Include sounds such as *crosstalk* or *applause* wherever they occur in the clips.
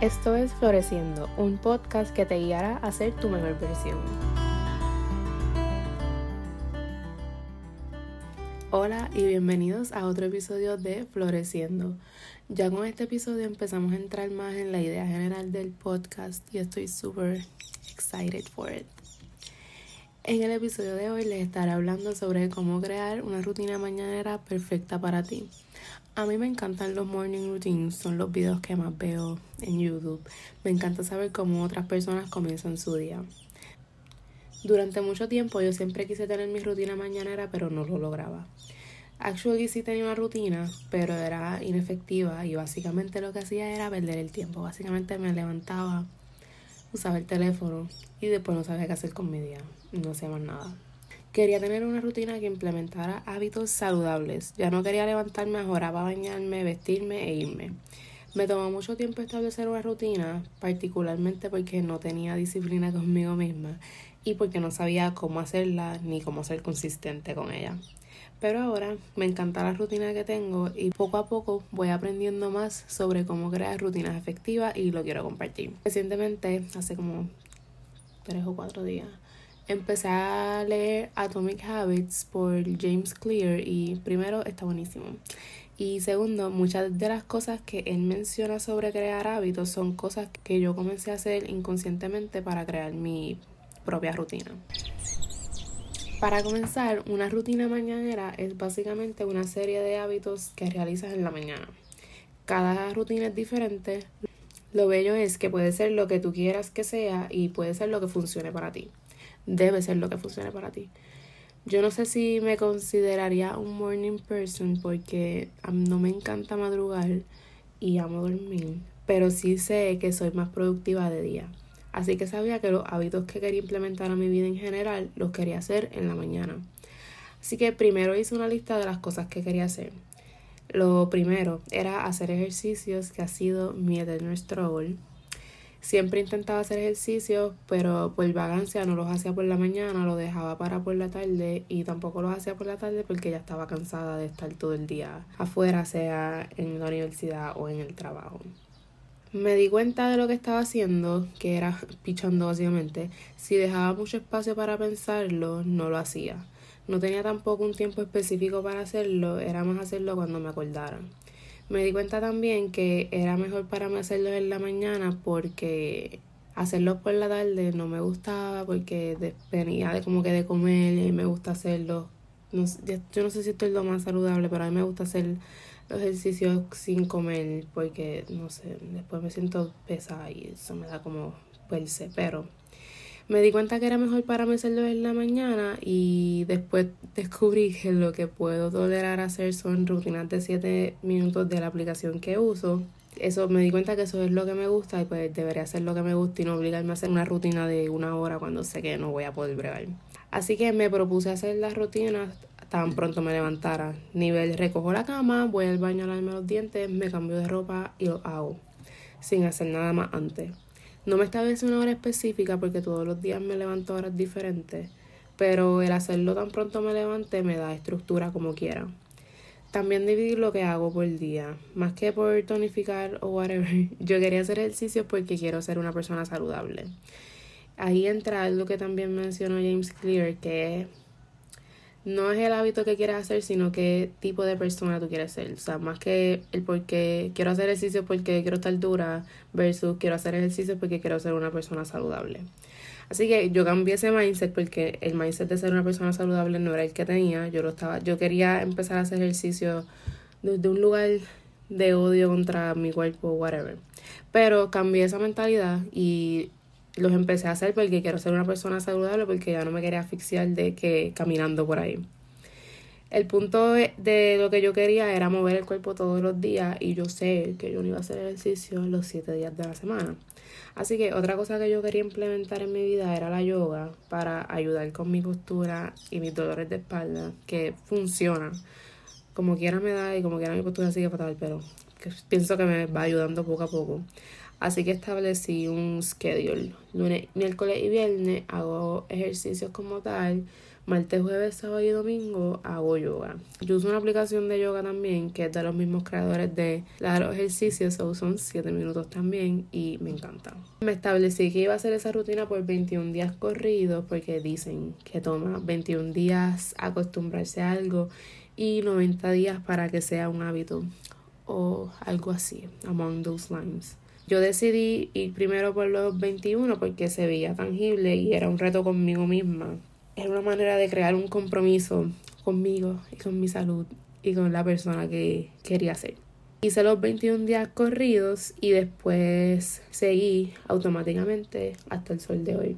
Esto es Floreciendo, un podcast que te guiará a ser tu mejor versión. Hola y bienvenidos a otro episodio de Floreciendo. Ya con este episodio empezamos a entrar más en la idea general del podcast y estoy súper excited for it. En el episodio de hoy les estaré hablando sobre cómo crear una rutina mañanera perfecta para ti. A mí me encantan los morning routines, son los videos que más veo en YouTube. Me encanta saber cómo otras personas comienzan su día. Durante mucho tiempo yo siempre quise tener mi rutina mañanera, pero no lo lograba. Actually sí tenía una rutina, pero era inefectiva y básicamente lo que hacía era perder el tiempo. Básicamente me levantaba, usaba el teléfono y después no sabía qué hacer con mi día. No hacía más nada. Quería tener una rutina que implementara hábitos saludables. Ya no quería levantarme a hora para bañarme, vestirme e irme. Me tomó mucho tiempo establecer una rutina, particularmente porque no tenía disciplina conmigo misma y porque no sabía cómo hacerla ni cómo ser consistente con ella. Pero ahora me encanta la rutina que tengo y poco a poco voy aprendiendo más sobre cómo crear rutinas efectivas y lo quiero compartir. Recientemente, hace como tres o cuatro días, empecé a leer Atomic Habits por James Clear y primero está buenísimo. Y segundo, muchas de las cosas que él menciona sobre crear hábitos son cosas que yo comencé a hacer inconscientemente para crear mi propia rutina. Para comenzar, una rutina mañanera es básicamente una serie de hábitos que realizas en la mañana. Cada rutina es diferente. Lo bello es que puede ser lo que tú quieras que sea y puede ser lo que funcione para ti debe ser lo que funcione para ti. Yo no sé si me consideraría un morning person porque no me encanta madrugar y amo dormir, pero sí sé que soy más productiva de día. Así que sabía que los hábitos que quería implementar a mi vida en general los quería hacer en la mañana. Así que primero hice una lista de las cosas que quería hacer. Lo primero era hacer ejercicios, que ha sido mi eterno struggle. Siempre intentaba hacer ejercicio, pero por vagancia no los hacía por la mañana, lo dejaba para por la tarde y tampoco los hacía por la tarde porque ya estaba cansada de estar todo el día afuera, sea en la universidad o en el trabajo. Me di cuenta de lo que estaba haciendo, que era pichando básicamente. Si dejaba mucho espacio para pensarlo, no lo hacía. No tenía tampoco un tiempo específico para hacerlo, era más hacerlo cuando me acordara. Me di cuenta también que era mejor para mí hacerlo en la mañana porque hacerlo por la tarde no me gustaba porque venía de como que de comer y me gusta hacerlo. No, yo no sé si esto es lo más saludable, pero a mí me gusta hacer los ejercicios sin comer porque, no sé, después me siento pesada y eso me da como perse, pero me di cuenta que era mejor para mí hacerlo en la mañana y después descubrí que lo que puedo tolerar hacer son rutinas de 7 minutos de la aplicación que uso. Eso me di cuenta que eso es lo que me gusta y pues debería hacer lo que me gusta y no obligarme a hacer una rutina de una hora cuando sé que no voy a poder bregar. Así que me propuse hacer las rutinas tan pronto me levantara. Nivel recojo la cama, voy al baño a lavarme los dientes, me cambio de ropa y lo hago. Sin hacer nada más antes. No me establece una hora específica porque todos los días me levanto horas diferentes, pero el hacerlo tan pronto me levante me da estructura como quiera. También dividir lo que hago por día, más que por tonificar o whatever. *laughs* Yo quería hacer ejercicio porque quiero ser una persona saludable. Ahí entra algo que también mencionó James Clear, que es no es el hábito que quieres hacer, sino qué tipo de persona tú quieres ser. O sea, más que el por qué quiero hacer ejercicio porque quiero estar dura versus quiero hacer ejercicio porque quiero ser una persona saludable. Así que yo cambié ese mindset porque el mindset de ser una persona saludable no era el que tenía. Yo lo estaba, yo quería empezar a hacer ejercicio desde un lugar de odio contra mi cuerpo, whatever. Pero cambié esa mentalidad y los empecé a hacer porque quiero ser una persona saludable, porque ya no me quería asfixiar de que caminando por ahí. El punto de lo que yo quería era mover el cuerpo todos los días y yo sé que yo no iba a hacer ejercicio los siete días de la semana. Así que otra cosa que yo quería implementar en mi vida era la yoga para ayudar con mi postura y mis dolores de espalda, que funciona. Como quiera me da y como quiera mi postura sigue fatal, pero pienso que me va ayudando poco a poco. Así que establecí un schedule. Lunes, miércoles y viernes hago ejercicios como tal. martes, jueves, sábado y domingo hago yoga. Yo uso una aplicación de yoga también que es de los mismos creadores de los ejercicios, o son 7 minutos también y me encanta. Me establecí que iba a hacer esa rutina por 21 días corridos porque dicen que toma 21 días acostumbrarse a algo y 90 días para que sea un hábito o algo así, among those lines. Yo decidí ir primero por los 21 porque se veía tangible y era un reto conmigo misma. Era una manera de crear un compromiso conmigo y con mi salud y con la persona que quería ser. Hice los 21 días corridos y después seguí automáticamente hasta el sol de hoy.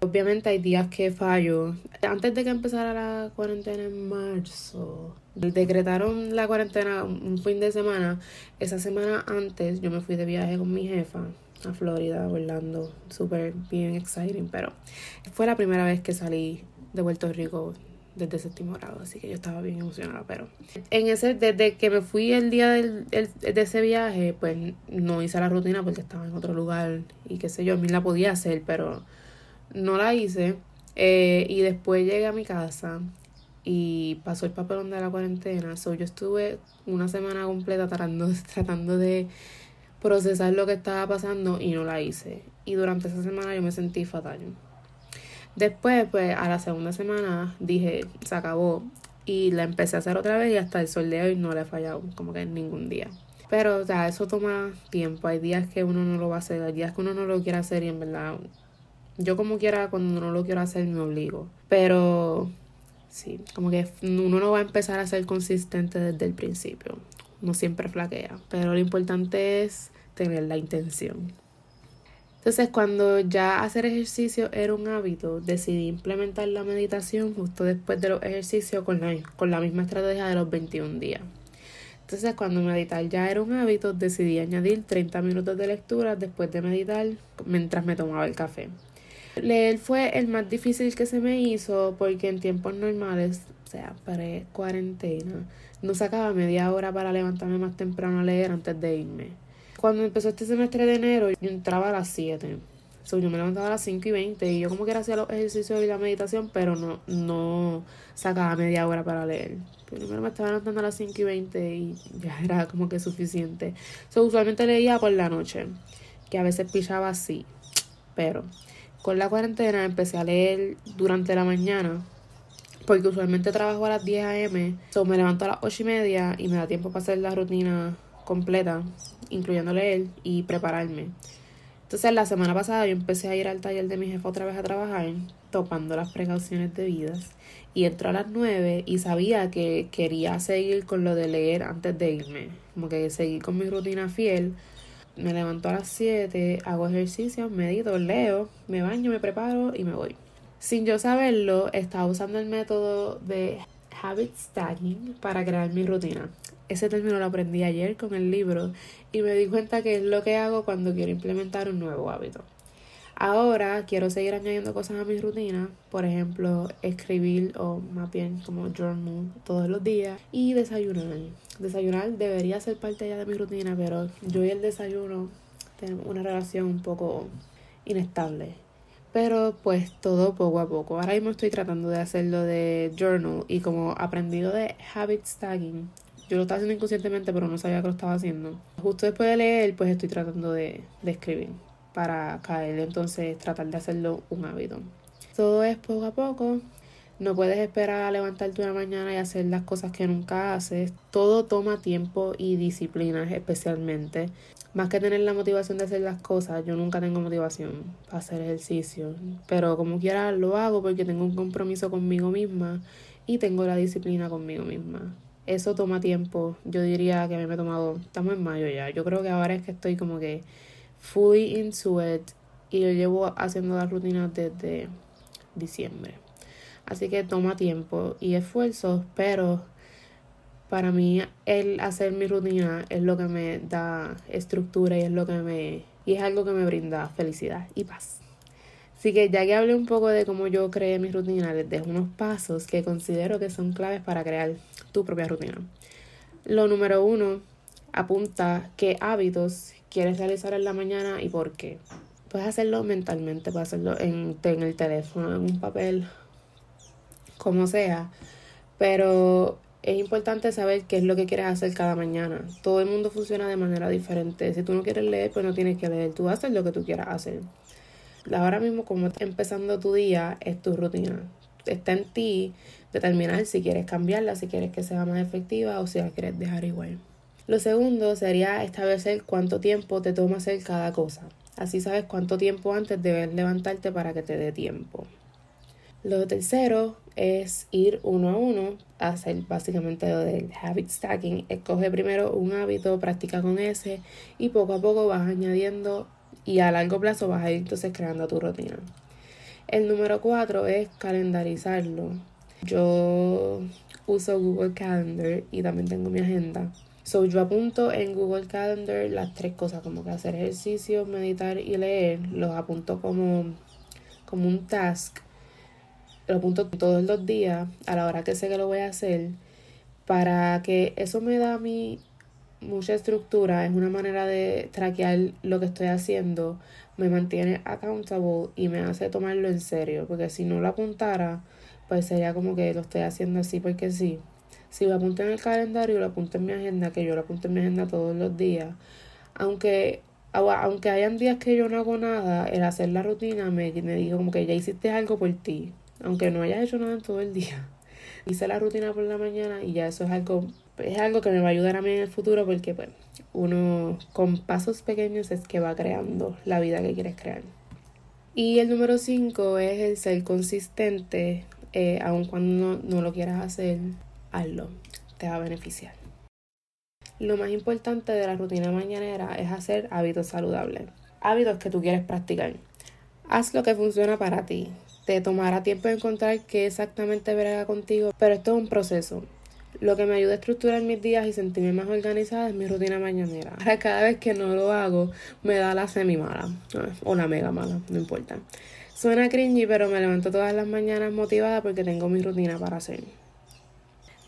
Obviamente hay días que fallo. Antes de que empezara la cuarentena en marzo, decretaron la cuarentena un fin de semana. Esa semana antes yo me fui de viaje con mi jefa a Florida, Orlando. Súper bien exciting, pero fue la primera vez que salí de Puerto Rico desde séptimo grado, así que yo estaba bien emocionada, pero en ese, desde que me fui el día del, de ese viaje, pues no hice la rutina porque estaba en otro lugar y qué sé yo, a mí la podía hacer, pero no la hice. Eh, y después llegué a mi casa y pasó el papelón de la cuarentena. So, yo estuve una semana completa *laughs* tratando, de procesar lo que estaba pasando y no la hice. Y durante esa semana yo me sentí fatal. Después, pues a la segunda semana dije, se acabó. Y la empecé a hacer otra vez y hasta el sol de hoy no le he fallado, como que en ningún día. Pero, o sea, eso toma tiempo. Hay días que uno no lo va a hacer, hay días que uno no lo quiere hacer y en verdad yo como quiera, cuando no lo quiero hacer, me obligo. Pero sí, como que uno no va a empezar a ser consistente desde el principio. No siempre flaquea. Pero lo importante es tener la intención. Entonces, cuando ya hacer ejercicio era un hábito, decidí implementar la meditación justo después de los ejercicios con la, con la misma estrategia de los 21 días. Entonces, cuando meditar ya era un hábito, decidí añadir 30 minutos de lectura después de meditar mientras me tomaba el café. Leer fue el más difícil que se me hizo porque en tiempos normales, o sea, para cuarentena, no sacaba media hora para levantarme más temprano a leer antes de irme. Cuando empezó este semestre de enero, yo entraba a las 7. So, yo me levantaba a las 5 y 20 y yo como que hacía los ejercicios y la meditación, pero no, no sacaba media hora para leer. Primero me estaba levantando a las 5 y 20 y ya era como que suficiente. So, usualmente leía por la noche, que a veces pillaba así, pero con la cuarentena empecé a leer durante la mañana porque usualmente trabajo a las 10 a.m. So me levanto a las 8 y media y me da tiempo para hacer la rutina completa, incluyendo leer y prepararme. Entonces la semana pasada yo empecé a ir al taller de mi jefa otra vez a trabajar, topando las precauciones debidas. Y entró a las 9 y sabía que quería seguir con lo de leer antes de irme. Como que seguir con mi rutina fiel me levanto a las 7, hago ejercicio, medito, leo, me baño, me preparo y me voy. Sin yo saberlo, estaba usando el método de habit stacking para crear mi rutina. Ese término lo aprendí ayer con el libro y me di cuenta que es lo que hago cuando quiero implementar un nuevo hábito. Ahora quiero seguir añadiendo cosas a mi rutina, por ejemplo, escribir o más bien como journal todos los días y desayunar. Desayunar debería ser parte ya de mi rutina, pero yo y el desayuno tenemos una relación un poco inestable. Pero pues todo poco a poco. Ahora mismo estoy tratando de hacerlo de journal y como aprendido de habit stacking, yo lo estaba haciendo inconscientemente, pero no sabía que lo estaba haciendo. Justo después de leer, pues estoy tratando de, de escribir para caer, entonces tratar de hacerlo un hábito. Todo es poco a poco. No puedes esperar a levantarte una mañana y hacer las cosas que nunca haces. Todo toma tiempo y disciplina especialmente. Más que tener la motivación de hacer las cosas, yo nunca tengo motivación para hacer ejercicio. Pero como quiera lo hago porque tengo un compromiso conmigo misma y tengo la disciplina conmigo misma. Eso toma tiempo. Yo diría que me he tomado, estamos en mayo ya. Yo creo que ahora es que estoy como que fully into it y yo llevo haciendo la rutina desde diciembre. Así que toma tiempo y esfuerzo, pero para mí el hacer mi rutina es lo que me da estructura y es lo que me y es algo que me brinda felicidad y paz. Así que ya que hablé un poco de cómo yo creé mi rutina, les dejo unos pasos que considero que son claves para crear tu propia rutina. Lo número uno, apunta qué hábitos quieres realizar en la mañana y por qué. Puedes hacerlo mentalmente, puedes hacerlo en, en el teléfono, en un papel, como sea. Pero es importante saber qué es lo que quieres hacer cada mañana. Todo el mundo funciona de manera diferente. Si tú no quieres leer, pues no tienes que leer. Tú haces lo que tú quieras hacer. Ahora mismo, como estás empezando tu día, es tu rutina. Está en ti determinar si quieres cambiarla, si quieres que sea más efectiva o si la quieres dejar igual. Lo segundo sería establecer cuánto tiempo te toma hacer cada cosa. Así sabes cuánto tiempo antes debes levantarte para que te dé tiempo. Lo tercero es ir uno a uno hacer básicamente lo del habit stacking. Escoge primero un hábito, practica con ese y poco a poco vas añadiendo y a largo plazo vas a ir entonces creando tu rutina. El número cuatro es calendarizarlo. Yo uso Google Calendar y también tengo mi agenda. So yo apunto en Google Calendar las tres cosas, como que hacer ejercicio, meditar y leer, los apunto como, como un task lo apunto todos los días a la hora que sé que lo voy a hacer para que eso me da a mí mucha estructura, es una manera de traquear lo que estoy haciendo, me mantiene accountable y me hace tomarlo en serio, porque si no lo apuntara, pues sería como que lo estoy haciendo así porque sí. Si lo apunto en el calendario, lo apunto en mi agenda, que yo lo apunto en mi agenda todos los días, aunque aunque hayan días que yo no hago nada, el hacer la rutina me, me digo como que ya hiciste algo por ti, aunque no haya hecho nada en todo el día. *laughs* Hice la rutina por la mañana y ya eso es algo, es algo que me va a ayudar a mí en el futuro porque pues uno con pasos pequeños es que va creando la vida que quieres crear. Y el número 5 es el ser consistente, eh, aun cuando no, no lo quieras hacer, hazlo, te va a beneficiar. Lo más importante de la rutina mañanera es hacer hábitos saludables, hábitos que tú quieres practicar. Haz lo que funciona para ti, te tomará tiempo encontrar qué exactamente verá contigo, pero esto es un proceso. Lo que me ayuda a estructurar mis días y sentirme más organizada es mi rutina mañanera. Ahora *laughs* cada vez que no lo hago me da la semi mala o la mega mala, no importa. Suena cringy, pero me levanto todas las mañanas motivada porque tengo mi rutina para hacer.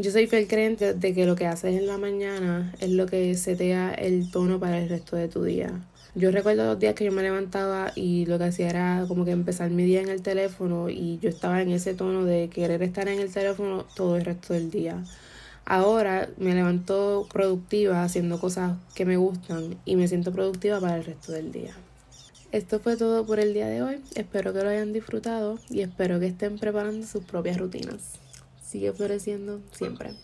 Yo soy fiel creyente de que lo que haces en la mañana es lo que setea el tono para el resto de tu día. Yo recuerdo los días que yo me levantaba y lo que hacía era como que empezar mi día en el teléfono y yo estaba en ese tono de querer estar en el teléfono todo el resto del día. Ahora me levanto productiva haciendo cosas que me gustan y me siento productiva para el resto del día. Esto fue todo por el día de hoy. Espero que lo hayan disfrutado y espero que estén preparando sus propias rutinas sigue floreciendo siempre.